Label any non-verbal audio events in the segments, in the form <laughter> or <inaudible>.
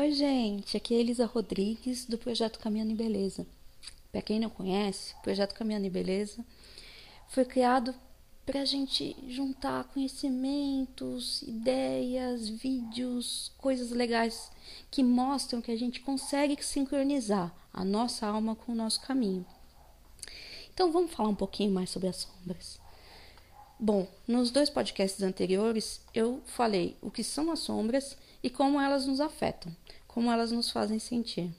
Oi, gente, aqui é Elisa Rodrigues do projeto Caminhando em Beleza. Para quem não conhece, o projeto Caminhando em Beleza foi criado para a gente juntar conhecimentos, ideias, vídeos, coisas legais que mostram que a gente consegue sincronizar a nossa alma com o nosso caminho. Então vamos falar um pouquinho mais sobre as sombras. Bom, nos dois podcasts anteriores eu falei o que são as sombras e como elas nos afetam, como elas nos fazem sentir.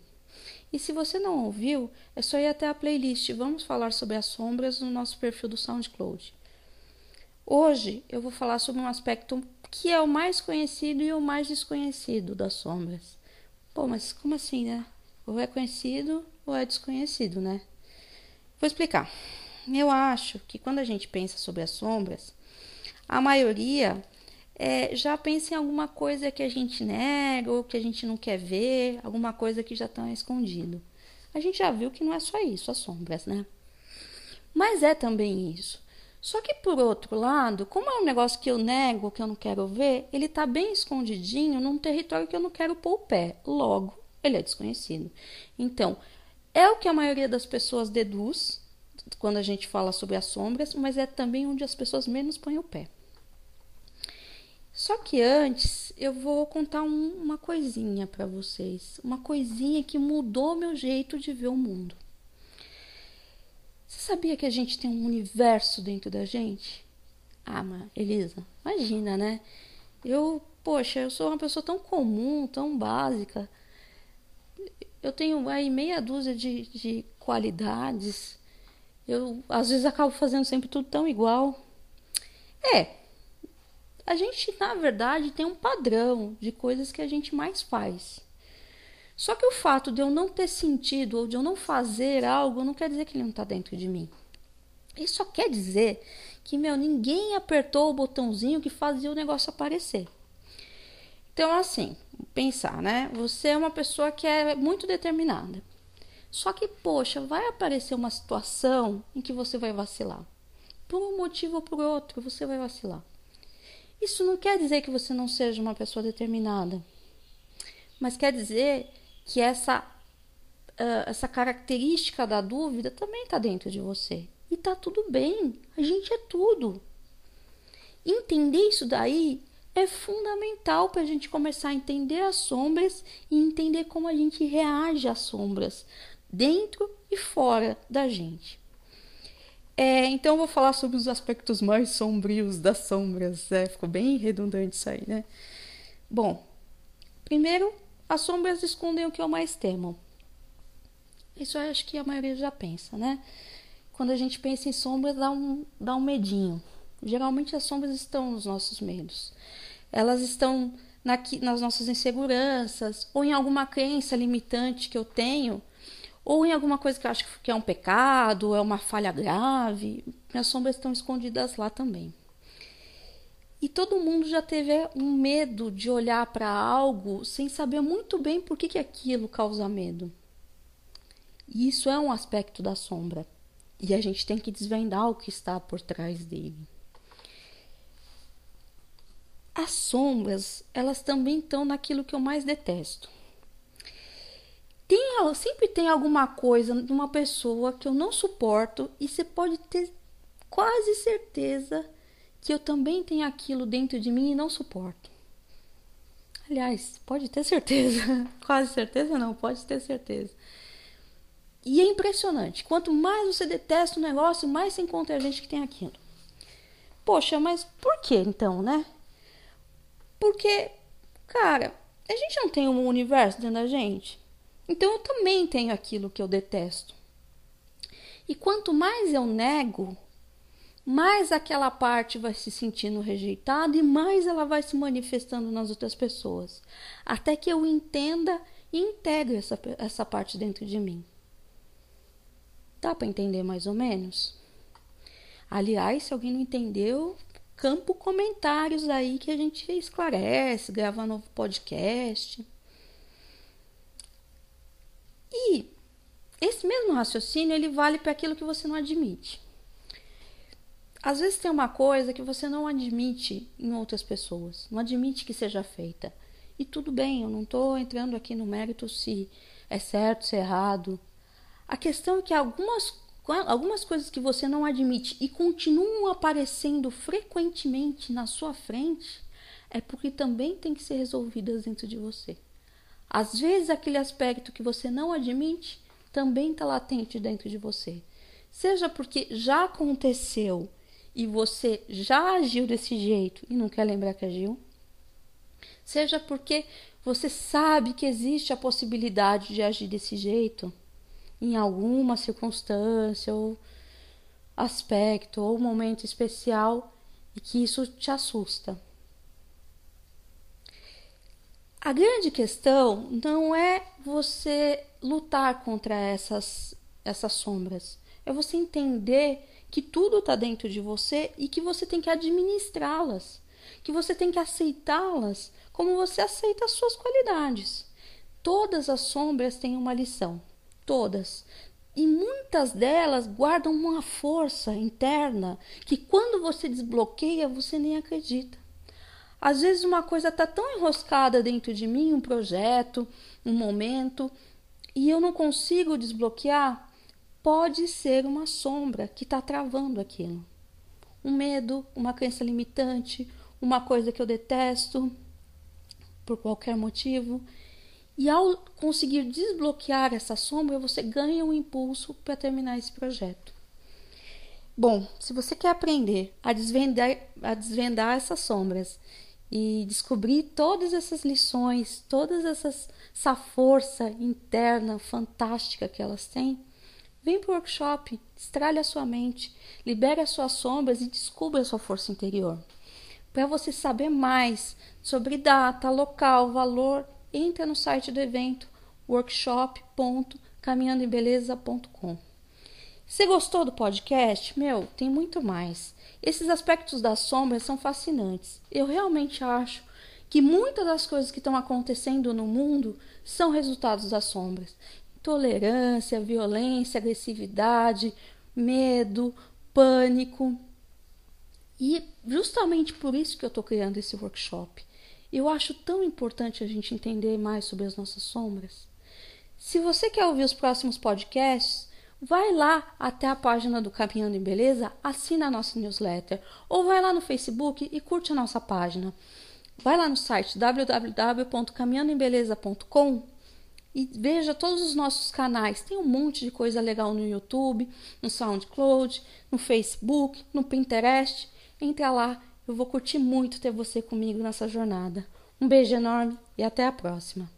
E se você não ouviu, é só ir até a playlist Vamos falar sobre as sombras no nosso perfil do SoundCloud. Hoje eu vou falar sobre um aspecto que é o mais conhecido e o mais desconhecido das sombras. Pô, mas como assim, né? Ou é conhecido ou é desconhecido, né? Vou explicar. Eu acho que quando a gente pensa sobre as sombras, a maioria é, já pensa em alguma coisa que a gente nega ou que a gente não quer ver, alguma coisa que já está escondido. A gente já viu que não é só isso, as sombras, né? Mas é também isso. Só que por outro lado, como é um negócio que eu nego, que eu não quero ver, ele está bem escondidinho num território que eu não quero pôr o pé. Logo, ele é desconhecido. Então, é o que a maioria das pessoas deduz quando a gente fala sobre as sombras, mas é também onde as pessoas menos põem o pé. Só que antes eu vou contar um, uma coisinha para vocês, uma coisinha que mudou meu jeito de ver o mundo. Você sabia que a gente tem um universo dentro da gente? Ah, mas Elisa, imagina, né? Eu, poxa, eu sou uma pessoa tão comum, tão básica. Eu tenho aí meia dúzia de, de qualidades. Eu, às vezes, acabo fazendo sempre tudo tão igual. É, a gente, na verdade, tem um padrão de coisas que a gente mais faz. Só que o fato de eu não ter sentido ou de eu não fazer algo não quer dizer que ele não está dentro de mim. Isso só quer dizer que, meu, ninguém apertou o botãozinho que fazia o negócio aparecer. Então, assim, pensar, né? Você é uma pessoa que é muito determinada. Só que, poxa, vai aparecer uma situação em que você vai vacilar. Por um motivo ou por outro, você vai vacilar. Isso não quer dizer que você não seja uma pessoa determinada, mas quer dizer que essa, uh, essa característica da dúvida também está dentro de você. E tá tudo bem, a gente é tudo. Entender isso daí é fundamental para a gente começar a entender as sombras e entender como a gente reage às sombras, dentro e fora da gente. É, então eu vou falar sobre os aspectos mais sombrios das sombras. É, ficou bem redundante isso aí, né? Bom, primeiro, as sombras escondem o que eu mais temo. Isso eu acho que a maioria já pensa, né? Quando a gente pensa em sombras, dá um, dá um medinho. Geralmente as sombras estão nos nossos medos. Elas estão na, nas nossas inseguranças ou em alguma crença limitante que eu tenho ou em alguma coisa que eu acho que é um pecado, é uma falha grave, minhas sombras estão escondidas lá também. E todo mundo já teve um medo de olhar para algo sem saber muito bem por que, que aquilo causa medo. E isso é um aspecto da sombra. E a gente tem que desvendar o que está por trás dele. As sombras, elas também estão naquilo que eu mais detesto tem, sempre tem alguma coisa de uma pessoa que eu não suporto e você pode ter quase certeza que eu também tenho aquilo dentro de mim e não suporto. Aliás, pode ter certeza. <laughs> quase certeza não, pode ter certeza. E é impressionante. Quanto mais você detesta o negócio, mais você encontra gente que tem aquilo. Poxa, mas por que então, né? Porque, cara, a gente não tem um universo dentro da gente. Então eu também tenho aquilo que eu detesto. E quanto mais eu nego, mais aquela parte vai se sentindo rejeitada e mais ela vai se manifestando nas outras pessoas, até que eu entenda e integre essa, essa parte dentro de mim. Dá para entender mais ou menos? Aliás, se alguém não entendeu, campo comentários aí que a gente esclarece, grava novo podcast. E esse mesmo raciocínio ele vale para aquilo que você não admite. Às vezes tem uma coisa que você não admite em outras pessoas, não admite que seja feita. E tudo bem, eu não estou entrando aqui no mérito se é certo, se é errado. A questão é que algumas, algumas coisas que você não admite e continuam aparecendo frequentemente na sua frente é porque também tem que ser resolvidas dentro de você. Às vezes, aquele aspecto que você não admite também está latente dentro de você. Seja porque já aconteceu e você já agiu desse jeito e não quer lembrar que agiu, seja porque você sabe que existe a possibilidade de agir desse jeito em alguma circunstância ou aspecto ou momento especial e que isso te assusta. A grande questão não é você lutar contra essas, essas sombras, é você entender que tudo está dentro de você e que você tem que administrá-las, que você tem que aceitá-las como você aceita as suas qualidades. Todas as sombras têm uma lição, todas. E muitas delas guardam uma força interna que quando você desbloqueia, você nem acredita. Às vezes uma coisa está tão enroscada dentro de mim, um projeto, um momento, e eu não consigo desbloquear, pode ser uma sombra que está travando aquilo. Um medo, uma crença limitante, uma coisa que eu detesto por qualquer motivo. E ao conseguir desbloquear essa sombra, você ganha um impulso para terminar esse projeto. Bom, se você quer aprender a desvendar, a desvendar essas sombras e descobrir todas essas lições, todas essas essa força interna fantástica que elas têm, vem para o workshop, estralhe a sua mente, libere as suas sombras e descubra a sua força interior. Para você saber mais sobre data, local, valor, entra no site do evento workshop.caminhandoembeleza.com. Você gostou do podcast? Meu, tem muito mais. Esses aspectos das sombras são fascinantes. Eu realmente acho que muitas das coisas que estão acontecendo no mundo são resultados das sombras. Intolerância, violência, agressividade, medo, pânico. E justamente por isso que eu estou criando esse workshop. Eu acho tão importante a gente entender mais sobre as nossas sombras. Se você quer ouvir os próximos podcasts, vai lá até a página do Caminhando em Beleza, assina a nossa newsletter ou vai lá no Facebook e curte a nossa página. Vai lá no site www.caminhandoembeleza.com e veja todos os nossos canais. Tem um monte de coisa legal no YouTube, no SoundCloud, no Facebook, no Pinterest. Entra lá, eu vou curtir muito ter você comigo nessa jornada. Um beijo enorme e até a próxima.